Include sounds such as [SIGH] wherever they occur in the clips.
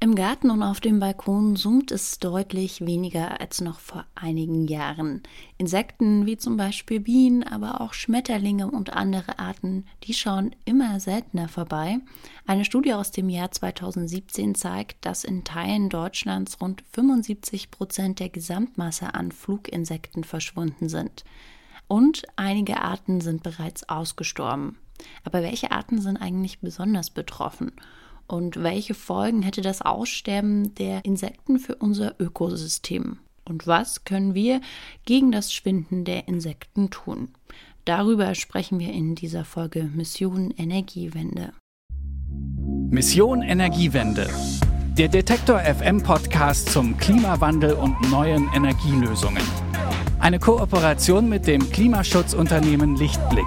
Im Garten und auf dem Balkon summt es deutlich weniger als noch vor einigen Jahren. Insekten wie zum Beispiel Bienen, aber auch Schmetterlinge und andere Arten, die schauen immer seltener vorbei. Eine Studie aus dem Jahr 2017 zeigt, dass in Teilen Deutschlands rund 75 Prozent der Gesamtmasse an Fluginsekten verschwunden sind. Und einige Arten sind bereits ausgestorben. Aber welche Arten sind eigentlich besonders betroffen? Und welche Folgen hätte das Aussterben der Insekten für unser Ökosystem? Und was können wir gegen das Schwinden der Insekten tun? Darüber sprechen wir in dieser Folge Mission Energiewende. Mission Energiewende. Der Detektor FM Podcast zum Klimawandel und neuen Energielösungen. Eine Kooperation mit dem Klimaschutzunternehmen Lichtblick.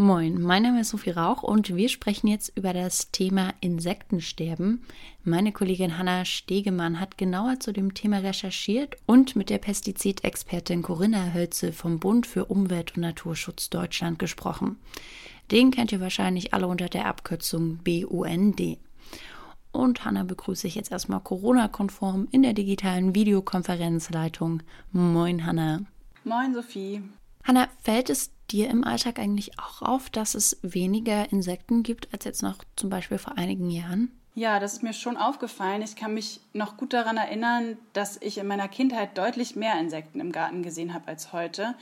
Moin, mein Name ist Sophie Rauch und wir sprechen jetzt über das Thema Insektensterben. Meine Kollegin Hanna Stegemann hat genauer zu dem Thema recherchiert und mit der Pestizidexpertin Corinna Hölze vom Bund für Umwelt und Naturschutz Deutschland gesprochen. Den kennt ihr wahrscheinlich alle unter der Abkürzung BUND. Und Hanna begrüße ich jetzt erstmal Corona-konform in der digitalen Videokonferenzleitung. Moin, Hanna. Moin, Sophie. Hanna, fällt es dir im Alltag eigentlich auch auf, dass es weniger Insekten gibt als jetzt noch zum Beispiel vor einigen Jahren? Ja, das ist mir schon aufgefallen. Ich kann mich noch gut daran erinnern, dass ich in meiner Kindheit deutlich mehr Insekten im Garten gesehen habe als heute.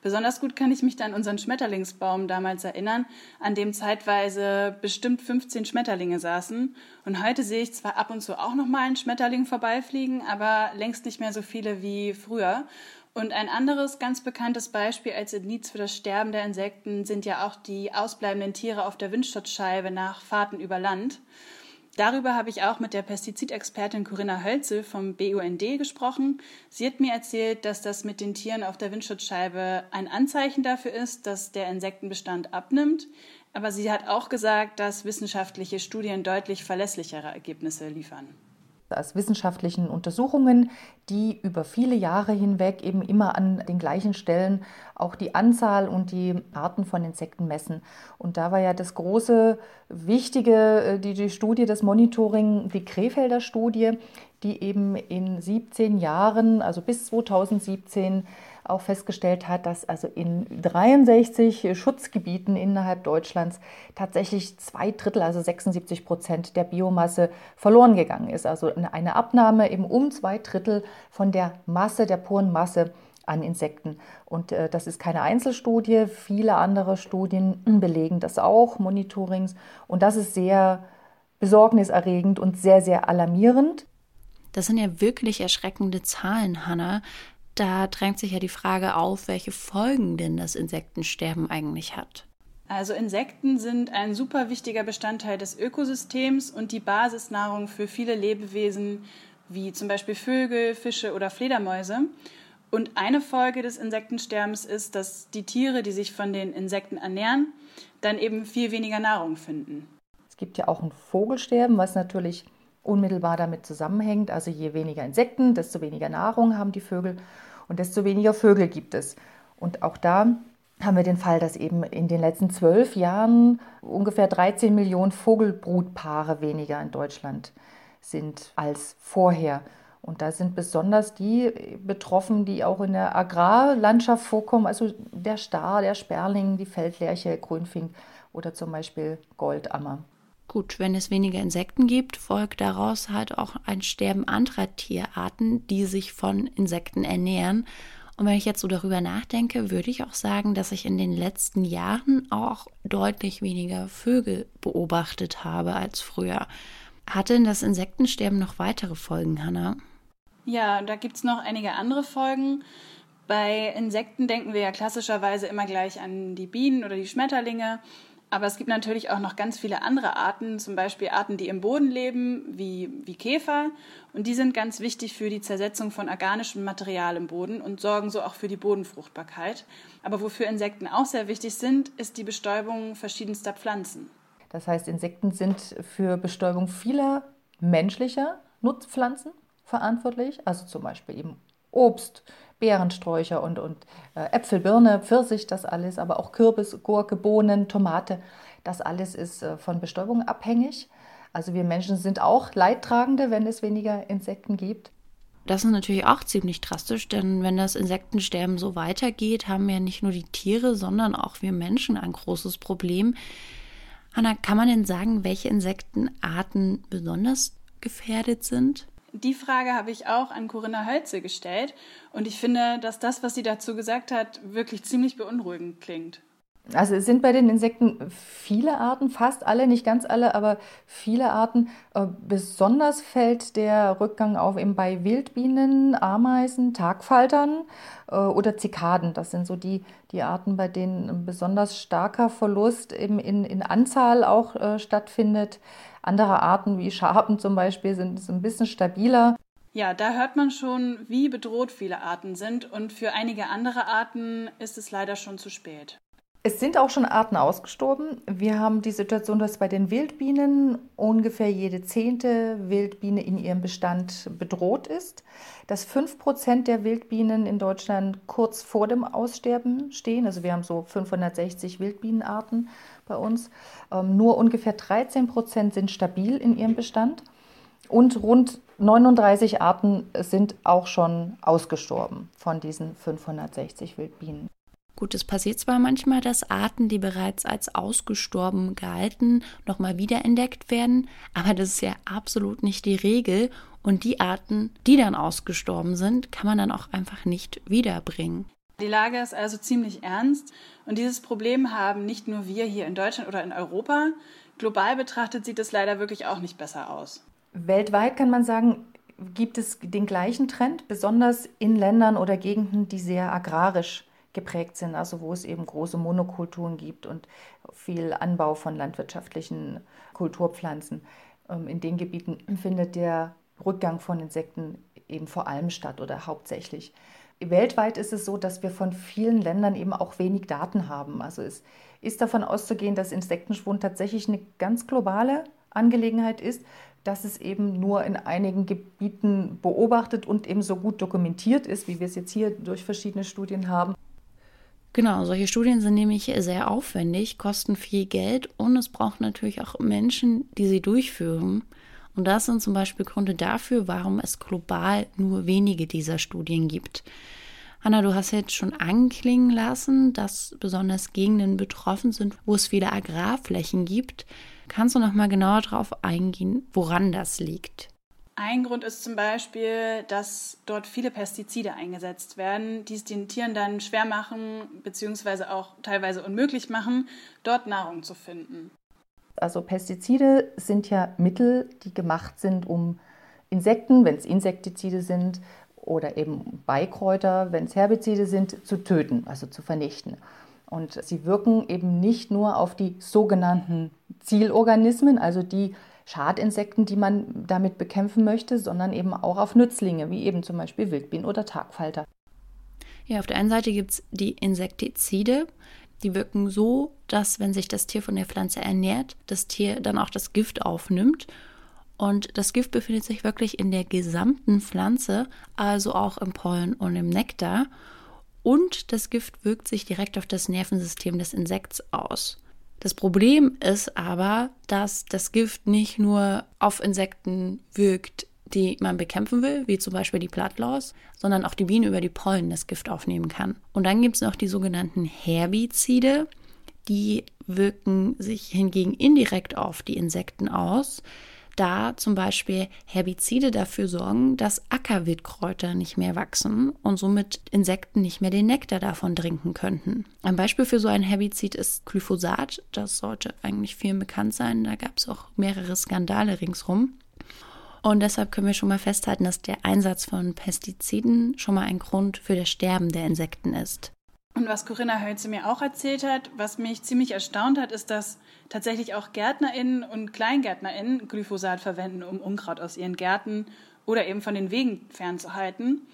Besonders gut kann ich mich dann an unseren Schmetterlingsbaum damals erinnern, an dem zeitweise bestimmt 15 Schmetterlinge saßen. Und heute sehe ich zwar ab und zu auch noch mal einen Schmetterling vorbeifliegen, aber längst nicht mehr so viele wie früher. Und ein anderes ganz bekanntes Beispiel als Indiz für das Sterben der Insekten sind ja auch die ausbleibenden Tiere auf der Windschutzscheibe nach Fahrten über Land. Darüber habe ich auch mit der Pestizidexpertin Corinna Hölzel vom BUND gesprochen. Sie hat mir erzählt, dass das mit den Tieren auf der Windschutzscheibe ein Anzeichen dafür ist, dass der Insektenbestand abnimmt. Aber sie hat auch gesagt, dass wissenschaftliche Studien deutlich verlässlichere Ergebnisse liefern aus wissenschaftlichen Untersuchungen, die über viele Jahre hinweg eben immer an den gleichen Stellen auch die Anzahl und die Arten von Insekten messen. Und da war ja das große, wichtige, äh, die, die Studie, das Monitoring, die Krefelder Studie, die eben in 17 Jahren, also bis 2017, auch festgestellt hat, dass also in 63 Schutzgebieten innerhalb Deutschlands tatsächlich zwei Drittel, also 76 Prozent der Biomasse verloren gegangen ist. Also eine Abnahme eben um zwei Drittel von der Masse, der puren Masse an Insekten. Und äh, das ist keine Einzelstudie. Viele andere Studien [CLEARS THROAT] belegen das auch, Monitorings. Und das ist sehr besorgniserregend und sehr, sehr alarmierend. Das sind ja wirklich erschreckende Zahlen, Hanna da drängt sich ja die Frage auf, welche Folgen denn das Insektensterben eigentlich hat. Also Insekten sind ein super wichtiger Bestandteil des Ökosystems und die Basisnahrung für viele Lebewesen wie zum Beispiel Vögel, Fische oder Fledermäuse. Und eine Folge des Insektensterbens ist, dass die Tiere, die sich von den Insekten ernähren, dann eben viel weniger Nahrung finden. Es gibt ja auch ein Vogelsterben, was natürlich unmittelbar damit zusammenhängt. Also je weniger Insekten, desto weniger Nahrung haben die Vögel und desto weniger Vögel gibt es. Und auch da haben wir den Fall, dass eben in den letzten zwölf Jahren ungefähr 13 Millionen Vogelbrutpaare weniger in Deutschland sind als vorher. Und da sind besonders die betroffen, die auch in der Agrarlandschaft vorkommen, also der Star, der Sperling, die Feldlerche, Grünfink oder zum Beispiel Goldammer. Gut, wenn es weniger Insekten gibt, folgt daraus halt auch ein Sterben anderer Tierarten, die sich von Insekten ernähren. Und wenn ich jetzt so darüber nachdenke, würde ich auch sagen, dass ich in den letzten Jahren auch deutlich weniger Vögel beobachtet habe als früher. Hat denn das Insektensterben noch weitere Folgen, Hanna? Ja, da gibt es noch einige andere Folgen. Bei Insekten denken wir ja klassischerweise immer gleich an die Bienen oder die Schmetterlinge. Aber es gibt natürlich auch noch ganz viele andere Arten, zum Beispiel Arten, die im Boden leben, wie, wie Käfer. Und die sind ganz wichtig für die Zersetzung von organischem Material im Boden und sorgen so auch für die Bodenfruchtbarkeit. Aber wofür Insekten auch sehr wichtig sind, ist die Bestäubung verschiedenster Pflanzen. Das heißt, Insekten sind für Bestäubung vieler menschlicher Nutzpflanzen verantwortlich, also zum Beispiel eben Obst, Beerensträucher und, und äh, Äpfel, Birne, Pfirsich, das alles, aber auch Kürbis, Gurke, Bohnen, Tomate, das alles ist äh, von Bestäubung abhängig. Also wir Menschen sind auch Leidtragende, wenn es weniger Insekten gibt. Das ist natürlich auch ziemlich drastisch, denn wenn das Insektensterben so weitergeht, haben ja nicht nur die Tiere, sondern auch wir Menschen ein großes Problem. Hanna, kann man denn sagen, welche Insektenarten besonders gefährdet sind? Die Frage habe ich auch an Corinna Hölze gestellt und ich finde, dass das, was sie dazu gesagt hat, wirklich ziemlich beunruhigend klingt. Also es sind bei den Insekten viele Arten, fast alle, nicht ganz alle, aber viele Arten. Äh, besonders fällt der Rückgang auf eben bei Wildbienen, Ameisen, Tagfaltern äh, oder Zikaden. Das sind so die, die Arten, bei denen ein besonders starker Verlust eben in, in Anzahl auch äh, stattfindet. Andere Arten wie Schaben zum Beispiel sind ein bisschen stabiler. Ja, da hört man schon, wie bedroht viele Arten sind und für einige andere Arten ist es leider schon zu spät. Es sind auch schon Arten ausgestorben. Wir haben die Situation, dass bei den Wildbienen ungefähr jede zehnte Wildbiene in ihrem Bestand bedroht ist, dass fünf Prozent der Wildbienen in Deutschland kurz vor dem Aussterben stehen. Also wir haben so 560 Wildbienenarten bei uns. Ähm, nur ungefähr 13 Prozent sind stabil in ihrem Bestand und rund 39 Arten sind auch schon ausgestorben von diesen 560 Wildbienen. Gut, es passiert zwar manchmal, dass Arten, die bereits als ausgestorben galten, nochmal wiederentdeckt werden, aber das ist ja absolut nicht die Regel. Und die Arten, die dann ausgestorben sind, kann man dann auch einfach nicht wiederbringen. Die Lage ist also ziemlich ernst und dieses Problem haben nicht nur wir hier in Deutschland oder in Europa. Global betrachtet sieht es leider wirklich auch nicht besser aus. Weltweit kann man sagen, gibt es den gleichen Trend, besonders in Ländern oder Gegenden, die sehr agrarisch geprägt sind, also wo es eben große Monokulturen gibt und viel Anbau von landwirtschaftlichen Kulturpflanzen. Ähm, in den Gebieten findet der Rückgang von Insekten eben vor allem statt oder hauptsächlich. Weltweit ist es so, dass wir von vielen Ländern eben auch wenig Daten haben. Also es ist davon auszugehen, dass Insektenschwund tatsächlich eine ganz globale Angelegenheit ist, dass es eben nur in einigen Gebieten beobachtet und eben so gut dokumentiert ist, wie wir es jetzt hier durch verschiedene Studien haben. Genau, solche Studien sind nämlich sehr aufwendig, kosten viel Geld und es braucht natürlich auch Menschen, die sie durchführen. Und das sind zum Beispiel Gründe dafür, warum es global nur wenige dieser Studien gibt. Hanna, du hast jetzt schon anklingen lassen, dass besonders Gegenden betroffen sind, wo es viele Agrarflächen gibt. Kannst du noch mal genauer darauf eingehen, woran das liegt? Ein Grund ist zum Beispiel, dass dort viele Pestizide eingesetzt werden, die es den Tieren dann schwer machen, beziehungsweise auch teilweise unmöglich machen, dort Nahrung zu finden. Also Pestizide sind ja Mittel, die gemacht sind, um Insekten, wenn es Insektizide sind, oder eben Beikräuter, wenn es Herbizide sind, zu töten, also zu vernichten. Und sie wirken eben nicht nur auf die sogenannten Zielorganismen, also die Schadinsekten, die man damit bekämpfen möchte, sondern eben auch auf Nützlinge, wie eben zum Beispiel Wildbienen oder Tagfalter. Ja, auf der einen Seite gibt es die Insektizide. Die wirken so, dass wenn sich das Tier von der Pflanze ernährt, das Tier dann auch das Gift aufnimmt. Und das Gift befindet sich wirklich in der gesamten Pflanze, also auch im Pollen und im Nektar. Und das Gift wirkt sich direkt auf das Nervensystem des Insekts aus. Das Problem ist aber, dass das Gift nicht nur auf Insekten wirkt, die man bekämpfen will, wie zum Beispiel die Plattlaus, sondern auch die Biene über die Pollen das Gift aufnehmen kann. Und dann gibt es noch die sogenannten Herbizide, die wirken sich hingegen indirekt auf die Insekten aus da zum Beispiel Herbizide dafür sorgen, dass Ackerwildkräuter nicht mehr wachsen und somit Insekten nicht mehr den Nektar davon trinken könnten. Ein Beispiel für so ein Herbizid ist Glyphosat. Das sollte eigentlich vielen bekannt sein. Da gab es auch mehrere Skandale ringsrum. Und deshalb können wir schon mal festhalten, dass der Einsatz von Pestiziden schon mal ein Grund für das Sterben der Insekten ist. Und was Corinna Hölze mir auch erzählt hat, was mich ziemlich erstaunt hat, ist, dass tatsächlich auch GärtnerInnen und KleingärtnerInnen Glyphosat verwenden, um Unkraut aus ihren Gärten oder eben von den Wegen fernzuhalten.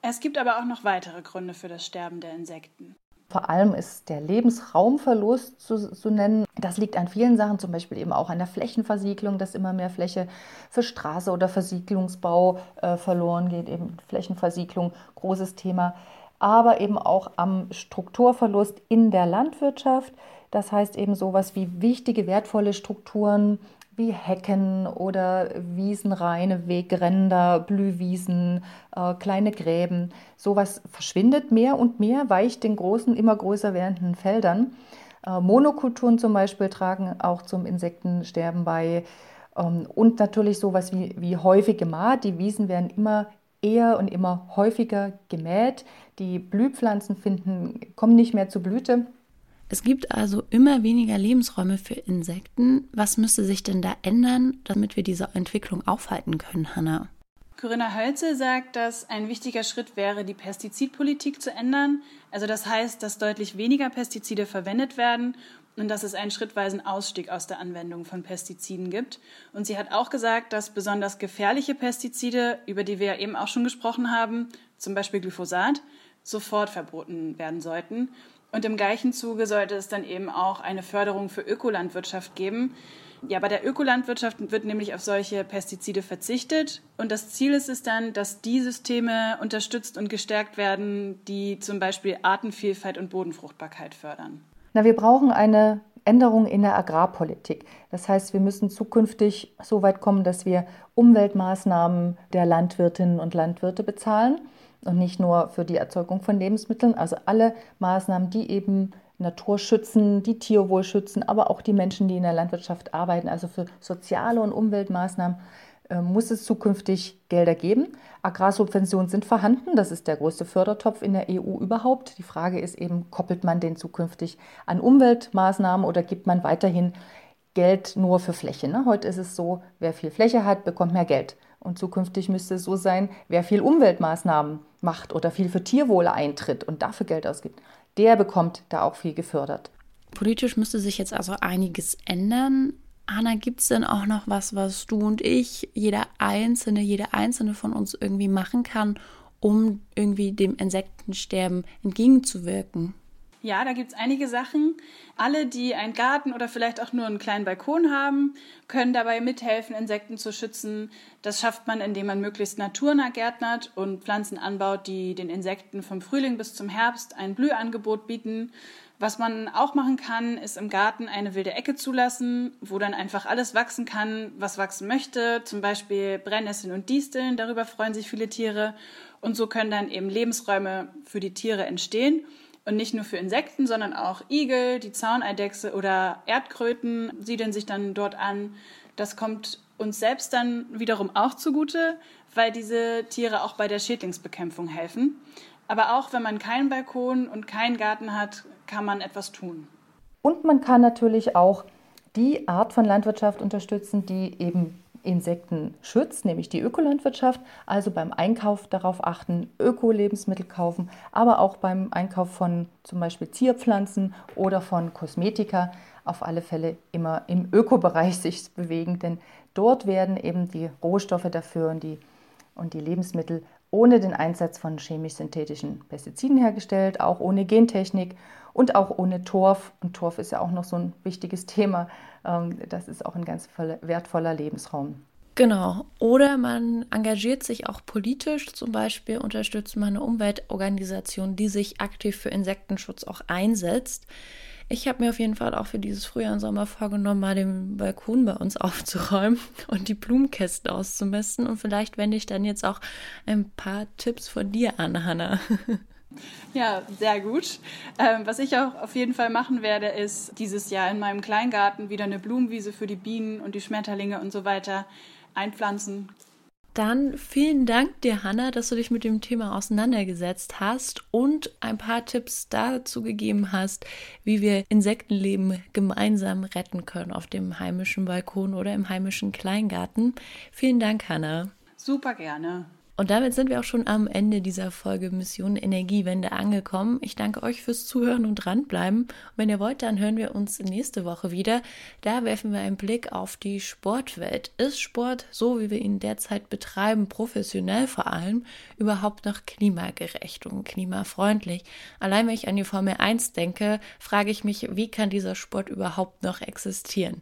Es gibt aber auch noch weitere Gründe für das Sterben der Insekten. Vor allem ist der Lebensraumverlust zu, zu, nennen. Das liegt an vielen Sachen, zum Beispiel eben auch an der Flächenversiegelung, dass immer mehr Fläche für Straße oder Versiegelungsbau äh, verloren geht. Eben Flächenversiegelung, großes Thema. Aber eben auch am Strukturverlust in der Landwirtschaft. Das heißt eben sowas wie wichtige, wertvolle Strukturen wie Hecken oder Wiesenreine, Wegränder, Blühwiesen, äh, kleine Gräben. Sowas verschwindet mehr und mehr, weicht den großen, immer größer werdenden Feldern. Äh, Monokulturen zum Beispiel tragen auch zum Insektensterben bei. Ähm, und natürlich sowas wie, wie häufige Maat. Die Wiesen werden immer eher und immer häufiger gemäht. Die Blühpflanzen finden, kommen nicht mehr zur Blüte. Es gibt also immer weniger Lebensräume für Insekten. Was müsste sich denn da ändern, damit wir diese Entwicklung aufhalten können, Hanna? Corinna Hölze sagt, dass ein wichtiger Schritt wäre, die Pestizidpolitik zu ändern. Also das heißt, dass deutlich weniger Pestizide verwendet werden und dass es einen schrittweisen Ausstieg aus der Anwendung von Pestiziden gibt. Und sie hat auch gesagt, dass besonders gefährliche Pestizide, über die wir ja eben auch schon gesprochen haben, zum Beispiel Glyphosat, sofort verboten werden sollten. Und im gleichen Zuge sollte es dann eben auch eine Förderung für Ökolandwirtschaft geben. Ja, bei der Ökolandwirtschaft wird nämlich auf solche Pestizide verzichtet. Und das Ziel ist es dann, dass die Systeme unterstützt und gestärkt werden, die zum Beispiel Artenvielfalt und Bodenfruchtbarkeit fördern. Na, wir brauchen eine Änderung in der Agrarpolitik. Das heißt, wir müssen zukünftig so weit kommen, dass wir Umweltmaßnahmen der Landwirtinnen und Landwirte bezahlen und nicht nur für die Erzeugung von Lebensmitteln. Also alle Maßnahmen, die eben Natur schützen, die Tierwohl schützen, aber auch die Menschen, die in der Landwirtschaft arbeiten. Also für soziale und Umweltmaßnahmen muss es zukünftig Gelder geben. Agrarsubventionen sind vorhanden. Das ist der größte Fördertopf in der EU überhaupt. Die Frage ist eben, koppelt man den zukünftig an Umweltmaßnahmen oder gibt man weiterhin Geld nur für Fläche? Ne? Heute ist es so, wer viel Fläche hat, bekommt mehr Geld. Und zukünftig müsste es so sein, wer viel Umweltmaßnahmen macht oder viel für Tierwohl eintritt und dafür Geld ausgibt, der bekommt da auch viel gefördert. Politisch müsste sich jetzt also einiges ändern. Anna, gibt es denn auch noch was, was du und ich, jeder Einzelne, jede Einzelne von uns irgendwie machen kann, um irgendwie dem Insektensterben entgegenzuwirken? Ja, da gibt es einige Sachen. Alle, die einen Garten oder vielleicht auch nur einen kleinen Balkon haben, können dabei mithelfen, Insekten zu schützen. Das schafft man, indem man möglichst naturnah gärtnert und Pflanzen anbaut, die den Insekten vom Frühling bis zum Herbst ein Blühangebot bieten. Was man auch machen kann, ist im Garten eine wilde Ecke zulassen, wo dann einfach alles wachsen kann, was wachsen möchte. Zum Beispiel Brennnesseln und Disteln, darüber freuen sich viele Tiere. Und so können dann eben Lebensräume für die Tiere entstehen. Und nicht nur für Insekten, sondern auch Igel, die Zauneidechse oder Erdkröten siedeln sich dann dort an. Das kommt uns selbst dann wiederum auch zugute, weil diese Tiere auch bei der Schädlingsbekämpfung helfen. Aber auch wenn man keinen Balkon und keinen Garten hat, kann man etwas tun. Und man kann natürlich auch die Art von Landwirtschaft unterstützen, die eben Insekten schützt, nämlich die Ökolandwirtschaft. Also beim Einkauf darauf achten, Öko-Lebensmittel kaufen, aber auch beim Einkauf von zum Beispiel Zierpflanzen oder von Kosmetika auf alle Fälle immer im Ökobereich [LAUGHS] sich bewegen, denn dort werden eben die Rohstoffe dafür und die, und die Lebensmittel ohne den Einsatz von chemisch-synthetischen Pestiziden hergestellt, auch ohne Gentechnik und auch ohne Torf. Und Torf ist ja auch noch so ein wichtiges [LAUGHS] Thema. Ähm, das ist auch ein ganz wertvoller Lebensraum. Genau. Oder man engagiert sich auch politisch. Zum Beispiel unterstützt man eine Umweltorganisation, die sich aktiv für Insektenschutz auch einsetzt. Ich habe mir auf jeden Fall auch für dieses Frühjahr und Sommer vorgenommen, mal den Balkon bei uns [LAUGHS] aufzuräumen und die Blumenkästen auszumessen. Und vielleicht wende ich dann jetzt auch ein paar Tipps von dir an, Hannah. [LAUGHS] Ja, sehr gut. Ähm, was ich auch auf jeden Fall machen werde, ist dieses Jahr in meinem Kleingarten wieder eine Blumenwiese für die Bienen und die Schmetterlinge und so weiter einpflanzen. Dann vielen Dank dir, Hanna, dass du dich mit dem Thema auseinandergesetzt hast und ein paar Tipps dazu gegeben hast, wie wir Insektenleben gemeinsam retten können auf dem heimischen Balkon oder im heimischen Kleingarten. Vielen Dank, Hanna. Super gerne. Und damit sind wir auch schon am Ende dieser Folge Mission Energiewende angekommen. Ich danke euch fürs Zuhören und dranbleiben. Und wenn ihr wollt, dann hören wir uns nächste Woche wieder. Da werfen wir einen Blick auf die Sportwelt. Ist Sport, so wie wir ihn derzeit betreiben, professionell vor allem, überhaupt noch klimagerecht und klimafreundlich? Allein wenn ich an die Formel 1 denke, frage ich mich, wie kann dieser Sport überhaupt noch existieren?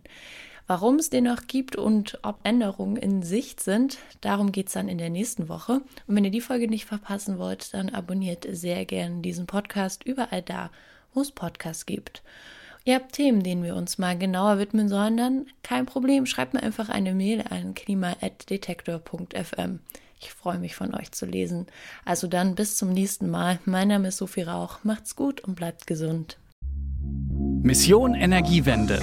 Warum es den noch gibt und ob Änderungen in Sicht sind, darum geht es dann in der nächsten Woche. Und wenn ihr die Folge nicht verpassen wollt, dann abonniert sehr gerne diesen Podcast überall da, wo es Podcasts gibt. Ihr habt Themen, denen wir uns mal genauer widmen sollen, dann kein Problem, schreibt mir einfach eine Mail an klima.detektor.fm. Ich freue mich von euch zu lesen. Also dann bis zum nächsten Mal. Mein Name ist Sophie Rauch. Macht's gut und bleibt gesund. Mission Energiewende.